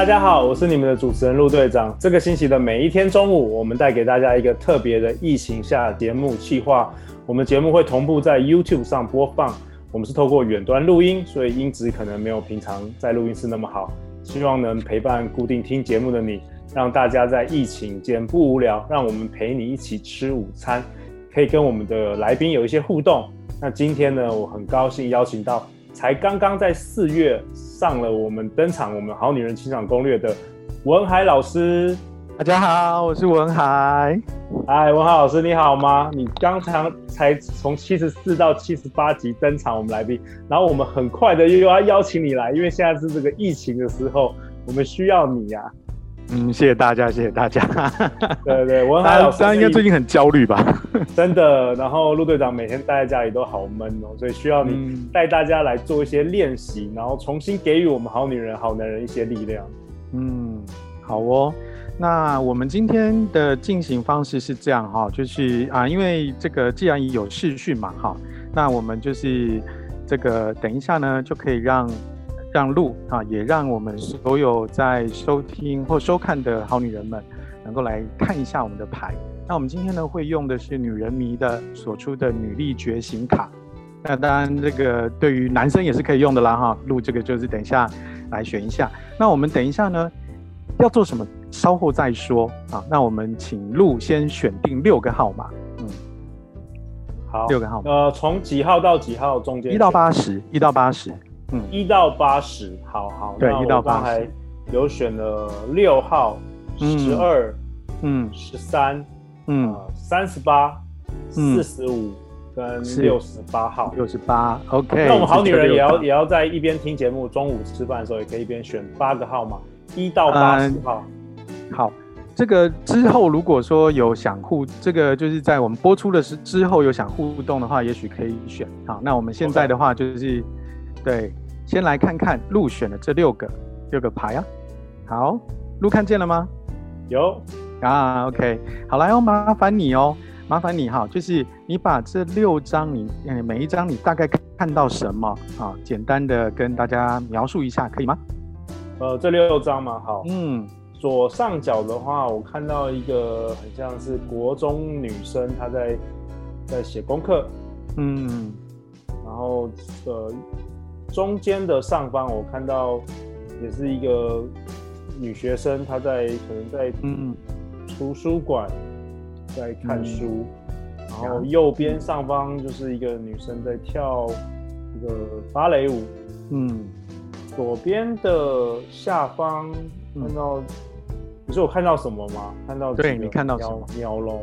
大家好，我是你们的主持人陆队长。这个星期的每一天中午，我们带给大家一个特别的疫情下节目企划。我们节目会同步在 YouTube 上播放。我们是透过远端录音，所以音质可能没有平常在录音室那么好。希望能陪伴固定听节目的你，让大家在疫情间不无聊，让我们陪你一起吃午餐，可以跟我们的来宾有一些互动。那今天呢，我很高兴邀请到才刚刚在四月上了我们登场，我们好女人情场攻略的文海老师。大家好，我是文海。嗨，文海老师，你好吗？你刚才才从七十四到七十八集登场，我们来宾，然后我们很快的又要邀请你来，因为现在是这个疫情的时候，我们需要你呀、啊。嗯，谢谢大家，谢谢大家。对 对对，文海老师，大家应该最近很焦虑吧？真的。然后陆队长每天待在家里都好闷哦，所以需要你带大家来做一些练习，然后重新给予我们好女人、好男人一些力量。嗯，好哦。那我们今天的进行方式是这样哈，就是啊，因为这个既然有视讯嘛哈，那我们就是这个等一下呢，就可以让让路啊，也让我们所有在收听或收看的好女人们能够来看一下我们的牌。那我们今天呢，会用的是女人迷的所出的女力觉醒卡。那当然，这个对于男生也是可以用的啦哈。录这个就是等一下来选一下。那我们等一下呢，要做什么？稍后再说啊。那我们请路先选定六个号码。嗯，好，六个号码。呃，从几号到几号中间？一到八十，一到八十。嗯，一到八十。好好。对，一到八十。有选了六号、十二、嗯、十三、嗯、三十八、四十五跟六十八号。六十八，OK。那我们好女人也要也要在一边听节目，中午吃饭的时候也可以一边选八个号码，一到八十号。嗯好，这个之后如果说有想互，这个就是在我们播出的时之后有想互动的话，也许可以选。好，那我们现在的话就是.对，先来看看入选的这六个六个牌啊。好，鹿看见了吗？有啊，OK。好，来哦，麻烦你哦，麻烦你哈，就是你把这六张你每一张你大概看到什么啊？简单的跟大家描述一下，可以吗？呃，这六张嘛，好，嗯。左上角的话，我看到一个很像是国中女生，她在在写功课，嗯，然后呃，中间的上方我看到也是一个女学生，她在可能在嗯图书馆在看书，嗯、然后右边上方就是一个女生在跳一个芭蕾舞，嗯，左边的下方看到。你说我看到什么吗？看到对，你看到什么？鸟笼，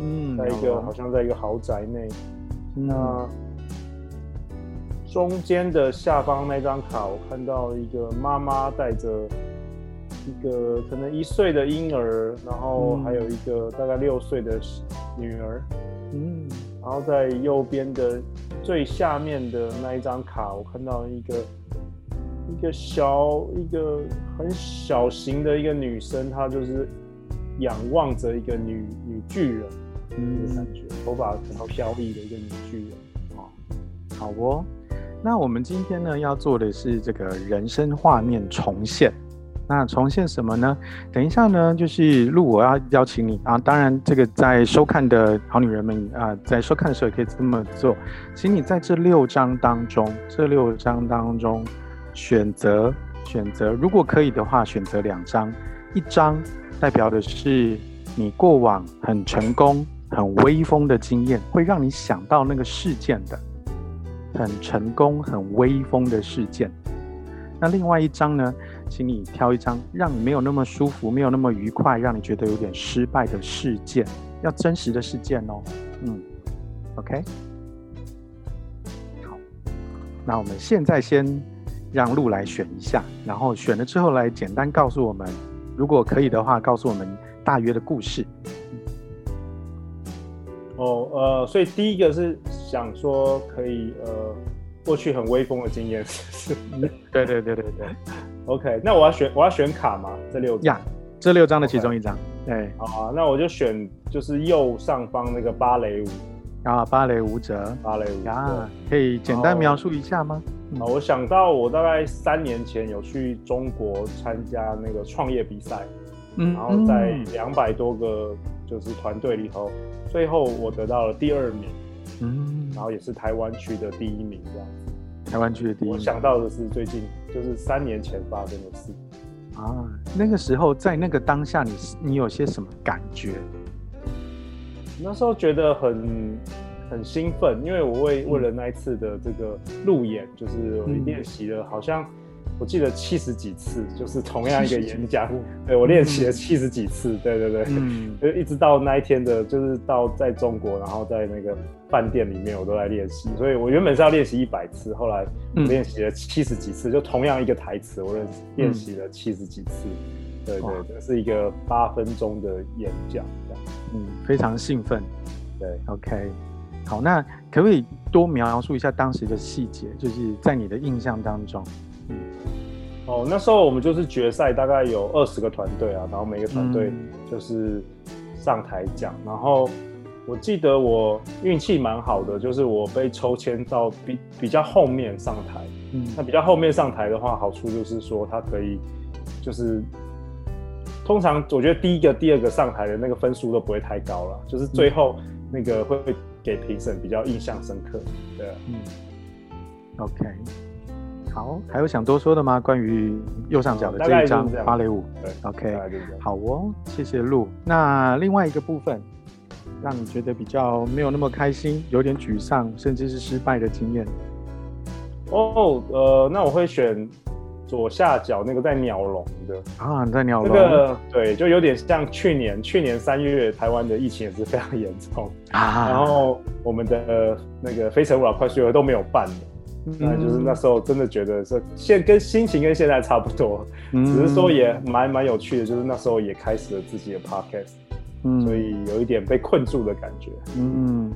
嗯，在一个好像在一个豪宅内。嗯、那中间的下方那张卡，我看到一个妈妈带着一个可能一岁的婴儿，然后还有一个大概六岁的女儿。嗯，然后在右边的最下面的那一张卡，我看到一个。一个小，一个很小型的一个女生，她就是仰望着一个女女巨人，嗯，感觉头发比较飘逸的一个女巨人。哦，好哦。那我们今天呢要做的是这个人生画面重现。那重现什么呢？等一下呢，就是路我要邀请你啊。当然，这个在收看的好女人们啊，在收看的时候也可以这么做。请你在这六张当中，这六张当中。选择选择，如果可以的话，选择两张，一张代表的是你过往很成功、很威风的经验，会让你想到那个事件的，很成功、很威风的事件。那另外一张呢，请你挑一张让你没有那么舒服、没有那么愉快、让你觉得有点失败的事件，要真实的事件哦。嗯，OK，好，那我们现在先。让路来选一下，然后选了之后来简单告诉我们，如果可以的话，告诉我们大约的故事。哦，呃，所以第一个是想说可以呃过去很威风的经验，是不是？对对对对对。OK，那我要选我要选卡吗？这六张？这六张的其中一张。对。好啊，那我就选就是右上方那个芭蕾舞。啊，芭蕾舞者。芭蕾舞啊，可以简单描述一下吗？啊，我想到我大概三年前有去中国参加那个创业比赛，嗯，然后在两百多个就是团队里头，最后我得到了第二名，嗯，然后也是台湾区的第一名这样子。台湾区的第一名。我想到的是最近就是三年前发生的事。啊，那个时候在那个当下你，你你有些什么感觉？那时候觉得很。很兴奋，因为我为为了那一次的这个路演，就是练习了，好像我记得七十几次，就是同样一个演讲，对我练习了七十几次，对对对，嗯，就一直到那一天的，就是到在中国，然后在那个饭店里面，我都在练习，所以我原本是要练习一百次，后来我练习了七十几次，就同样一个台词，我练练习了七十几次，对对，这是一个八分钟的演讲，这样，嗯，非常兴奋，对，OK。好，那可不可以多描述一下当时的细节？就是在你的印象当中，嗯，哦，那时候我们就是决赛，大概有二十个团队啊，然后每个团队就是上台讲，嗯、然后我记得我运气蛮好的，就是我被抽签到比比较后面上台，嗯，那比较后面上台的话，好处就是说它可以，就是通常我觉得第一个、第二个上台的那个分数都不会太高了，就是最后那个会。嗯给评审比较印象深刻，对啊，嗯，OK，好，还有想多说的吗？关于右上角的这一张芭蕾舞，对，OK，好哦，谢谢路。那另外一个部分，让你觉得比较没有那么开心，有点沮丧，甚至是失败的经验。哦，呃，那我会选。左下角那个在鸟笼的。啊，在鸟笼，那个对，就有点像去年，去年三月台湾的疫情也是非常严重。啊，然后我们的那个非诚勿扰快速约会都没有办的，那、嗯、就是那时候真的觉得说现跟心情跟现在差不多，嗯、只是说也蛮蛮有趣的，就是那时候也开始了自己的 podcast，嗯，所以有一点被困住的感觉，嗯。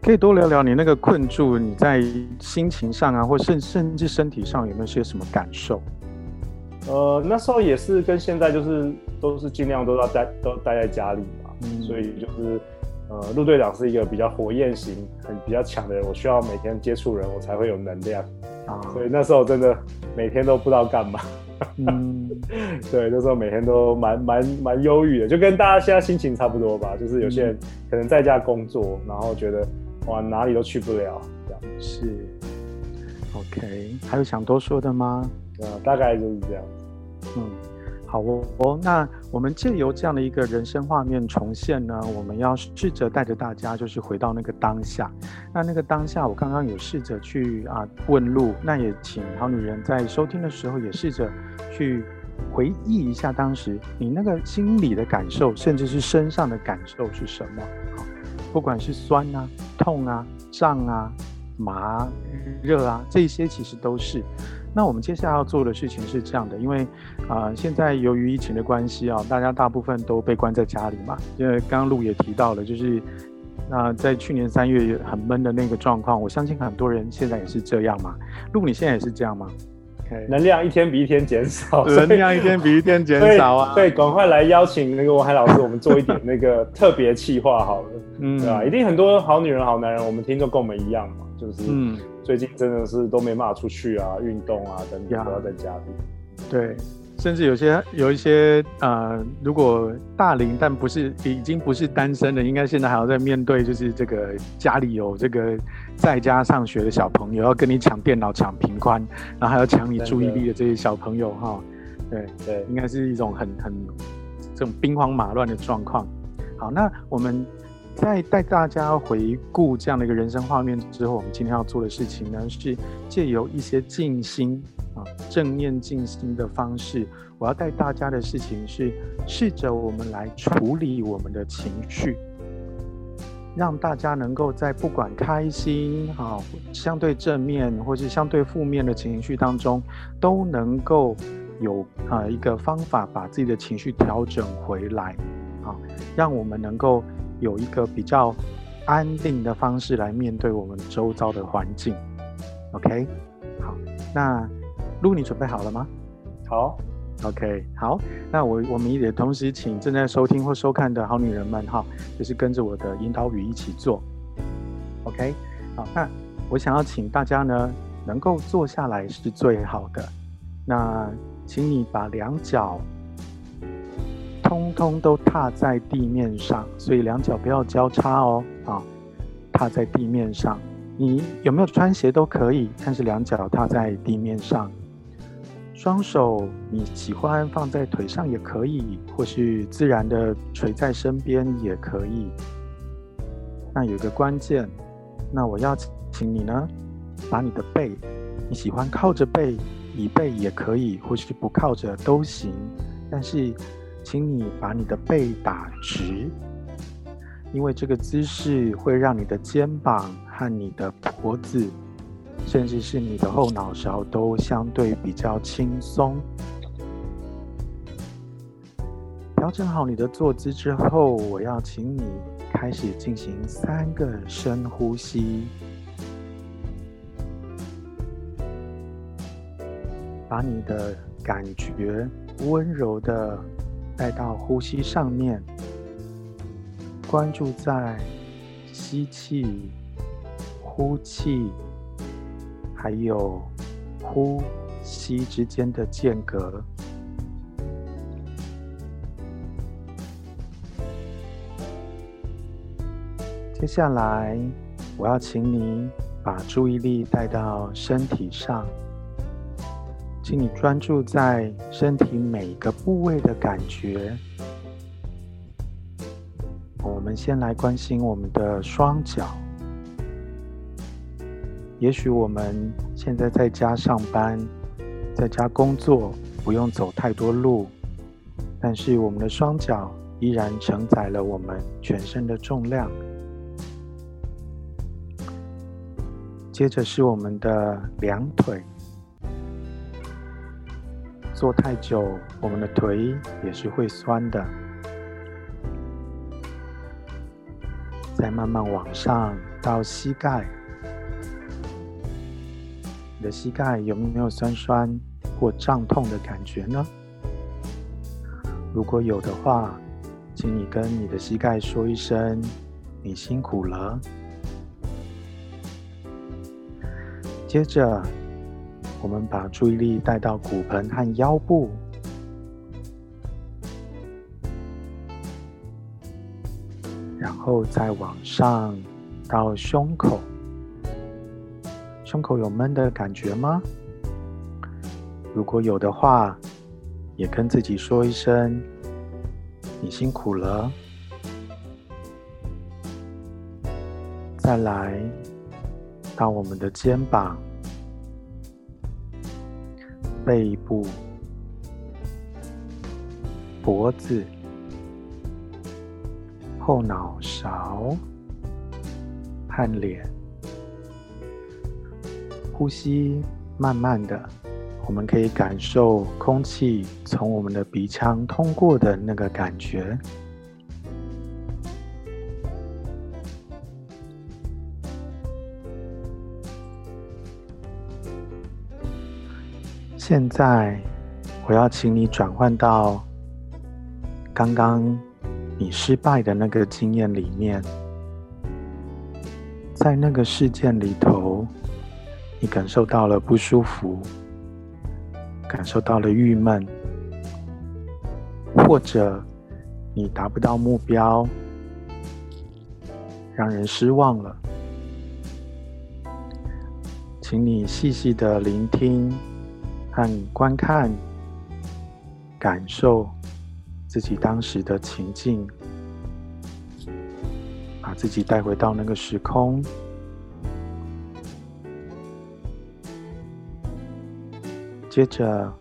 可以多聊聊你那个困住，你在心情上啊，或甚甚至身体上有没有些什么感受？呃，那时候也是跟现在就是都是尽量都要待都待在家里嘛，嗯、所以就是呃，陆队长是一个比较火焰型、很比较强的人，我需要每天接触人，我才会有能量啊。所以那时候真的每天都不知道干嘛，嗯，对，那时候每天都蛮蛮蛮忧郁的，就跟大家现在心情差不多吧。就是有些人可能在家工作，然后觉得。哇，哪里都去不了，这样是，OK，还有想多说的吗？呃，大概就是这样。嗯，好哦，那我们借由这样的一个人生画面重现呢，我们要试着带着大家，就是回到那个当下。那那个当下，我刚刚有试着去啊问路，那也请好女人在收听的时候也试着去回忆一下当时你那个心里的感受，甚至是身上的感受是什么。不管是酸啊、痛啊、胀啊、麻、热啊，这些其实都是。那我们接下来要做的事情是这样的，因为啊、呃，现在由于疫情的关系啊，大家大部分都被关在家里嘛。因为刚刚路也提到了，就是那、呃、在去年三月很闷的那个状况，我相信很多人现在也是这样嘛。路，你现在也是这样吗能量一天比一天减少，能量一天比一天减少啊！对，赶快来邀请那个王海老师，我们做一点那个特别企划好了，嗯，对吧？一定很多好女人、好男人，我们听众跟我们一样嘛，就是最近真的是都没办法出去啊，运动啊等等，都要在家里。对。甚至有些有一些呃，如果大龄但不是已经不是单身的，应该现在还要在面对，就是这个家里有这个在家上学的小朋友，要跟你抢电脑、抢频宽，然后还要抢你注意力的这些小朋友哈，对对，应该是一种很很这种兵荒马乱的状况。好，那我们在带大家回顾这样的一个人生画面之后，我们今天要做的事情呢，是借由一些静心啊。正念静心的方式，我要带大家的事情是，试着我们来处理我们的情绪，让大家能够在不管开心啊、相对正面或是相对负面的情绪当中，都能够有啊一个方法把自己的情绪调整回来，啊，让我们能够有一个比较安定的方式来面对我们周遭的环境。OK，好，那噜，你准备好了吗？好，OK，好，那我我们也同时请正在收听或收看的好女人们哈，就是跟着我的引导语一起做。OK，好，那我想要请大家呢，能够坐下来是最好的。那请你把两脚通通都踏在地面上，所以两脚不要交叉哦，啊，踏在地面上。你有没有穿鞋都可以，但是两脚踏在地面上。双手你喜欢放在腿上也可以，或是自然的垂在身边也可以。那有一个关键，那我要请你呢，把你的背，你喜欢靠着背，椅背也可以，或是不靠着都行。但是，请你把你的背打直，因为这个姿势会让你的肩膀和你的脖子。甚至是你的后脑勺都相对比较轻松。调整好你的坐姿之后，我要请你开始进行三个深呼吸，把你的感觉温柔的带到呼吸上面，关注在吸气、呼气。还有呼吸之间的间隔。接下来，我要请你把注意力带到身体上，请你专注在身体每个部位的感觉。我们先来关心我们的双脚。也许我们现在在家上班，在家工作，不用走太多路，但是我们的双脚依然承载了我们全身的重量。接着是我们的两腿，坐太久，我们的腿也是会酸的。再慢慢往上到膝盖。你的膝盖有没有酸酸或胀痛的感觉呢？如果有的话，请你跟你的膝盖说一声“你辛苦了”。接着，我们把注意力带到骨盆和腰部，然后再往上到胸口。胸口有闷的感觉吗？如果有的话，也跟自己说一声“你辛苦了”。再来到我们的肩膀、背部、脖子、后脑勺和脸。呼吸慢慢的，我们可以感受空气从我们的鼻腔通过的那个感觉。现在，我要请你转换到刚刚你失败的那个经验里面，在那个事件里头。你感受到了不舒服，感受到了郁闷，或者你达不到目标，让人失望了。请你细细的聆听让你观看，感受自己当时的情境，把自己带回到那个时空。接着，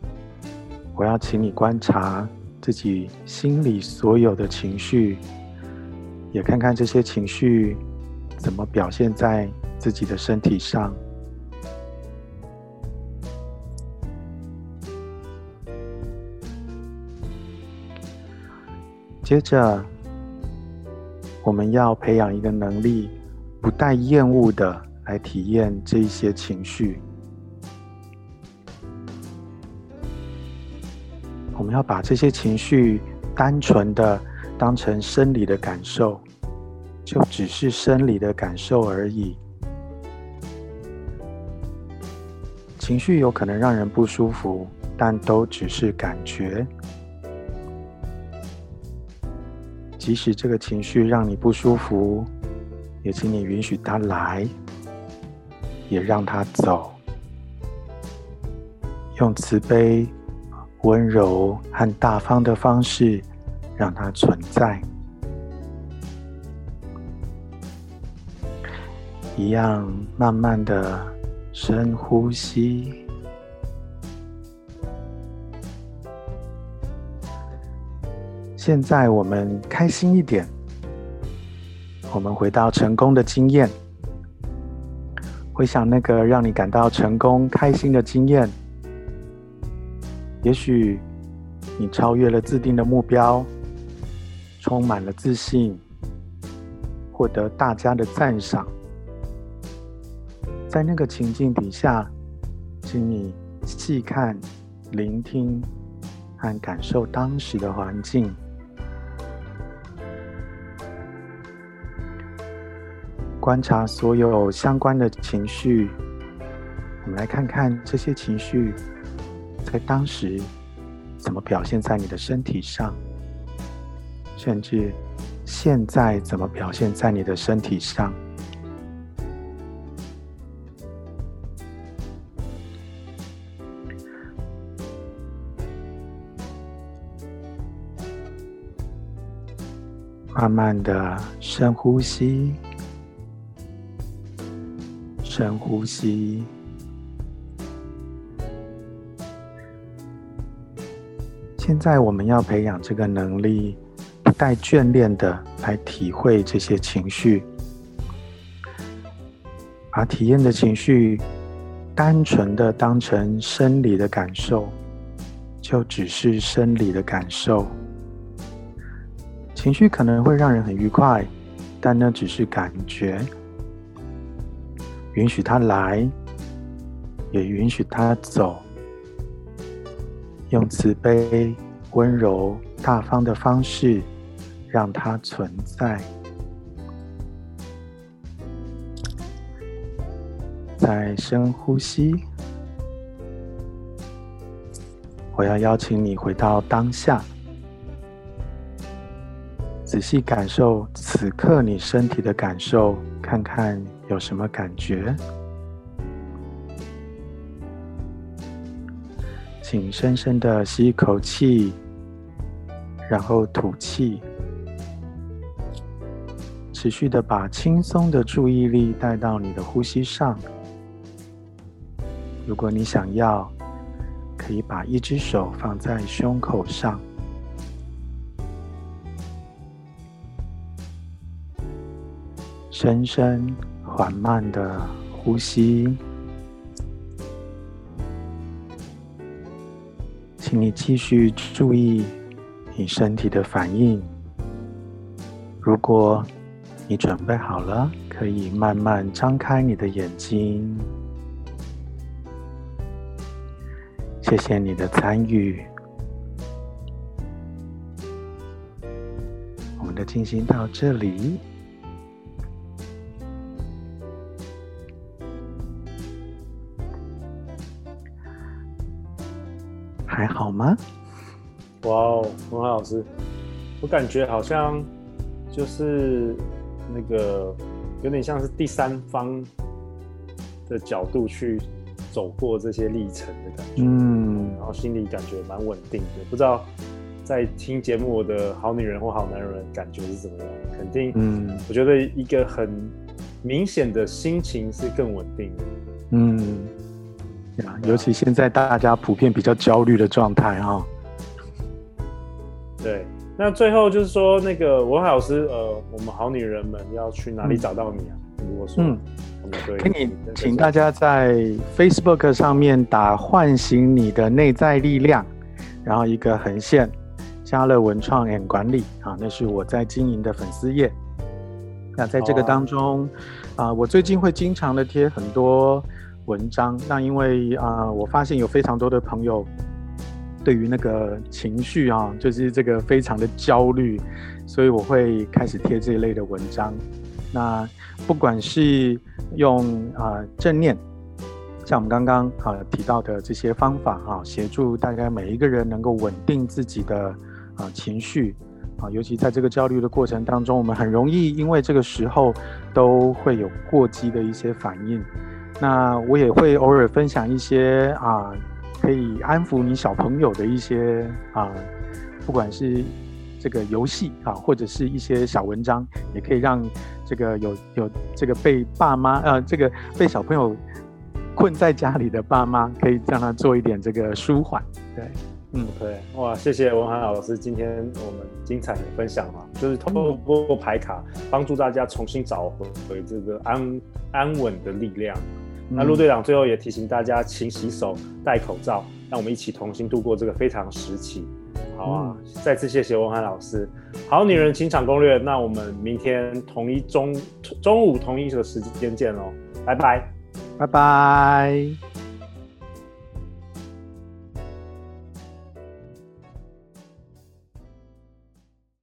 我要请你观察自己心里所有的情绪，也看看这些情绪怎么表现在自己的身体上。接着，我们要培养一个能力，不带厌恶的来体验这一些情绪。我们要把这些情绪单纯的当成生理的感受，就只是生理的感受而已。情绪有可能让人不舒服，但都只是感觉。即使这个情绪让你不舒服，也请你允许它来，也让它走，用慈悲、温柔和大方的方式让它存在。一样，慢慢的。深呼吸。现在我们开心一点，我们回到成功的经验，回想那个让你感到成功、开心的经验。也许你超越了自定的目标，充满了自信，获得大家的赞赏。在那个情境底下，请你细看、聆听和感受当时的环境，观察所有相关的情绪。我们来看看这些情绪在当时怎么表现在你的身体上，甚至现在怎么表现在你的身体上。慢慢的深呼吸，深呼吸。现在我们要培养这个能力，不带眷恋的来体会这些情绪，把体验的情绪单纯的当成生理的感受，就只是生理的感受。情绪可能会让人很愉快，但那只是感觉。允许它来，也允许它走，用慈悲、温柔、大方的方式让它存在。再深呼吸，我要邀请你回到当下。仔细感受此刻你身体的感受，看看有什么感觉。请深深的吸一口气，然后吐气，持续的把轻松的注意力带到你的呼吸上。如果你想要，可以把一只手放在胸口上。深深、缓慢的呼吸，请你继续注意你身体的反应。如果你准备好了，可以慢慢张开你的眼睛。谢谢你的参与，我们的进行到这里。还好吗？哇哦，文华老师，我感觉好像就是那个有点像是第三方的角度去走过这些历程的感觉，嗯，然后心里感觉蛮稳定的。不知道在听节目的好女人或好男人感觉是怎么样？肯定，嗯，我觉得一个很明显的心情是更稳定的，嗯。尤其现在大家普遍比较焦虑的状态哈。对，那最后就是说，那个文海老师，呃，我们好女人们要去哪里找到你啊？嗯、如果说，嗯，可以请大家在 Facebook 上面打“唤醒你的内在力量”，然后一个横线，加了文创 and 管理啊，那是我在经营的粉丝页。那在这个当中，啊、呃，我最近会经常的贴很多文章。那因为啊、我发现有非常多的朋友对于那个情绪啊，就是这个非常的焦虑，所以我会开始贴这一类的文章。那不管是用啊、正念，像我们刚刚啊提到的这些方法啊，协助大家每一个人能够稳定自己的啊情绪。啊，尤其在这个焦虑的过程当中，我们很容易因为这个时候都会有过激的一些反应。那我也会偶尔分享一些啊，可以安抚你小朋友的一些啊，不管是这个游戏啊，或者是一些小文章，也可以让这个有有这个被爸妈呃、啊，这个被小朋友困在家里的爸妈，可以让他做一点这个舒缓，对。嗯，对，哇，谢谢文涵老师，今天我们精彩的分享嘛，就是透过牌卡帮助大家重新找回这个安安稳的力量。嗯、那陆队长最后也提醒大家，勤洗手、戴口罩，让我们一起同心度过这个非常时期。好啊，嗯、再次谢谢文涵老师。好女人情场攻略，那我们明天同一中中午同一个时间见喽，拜拜，拜拜。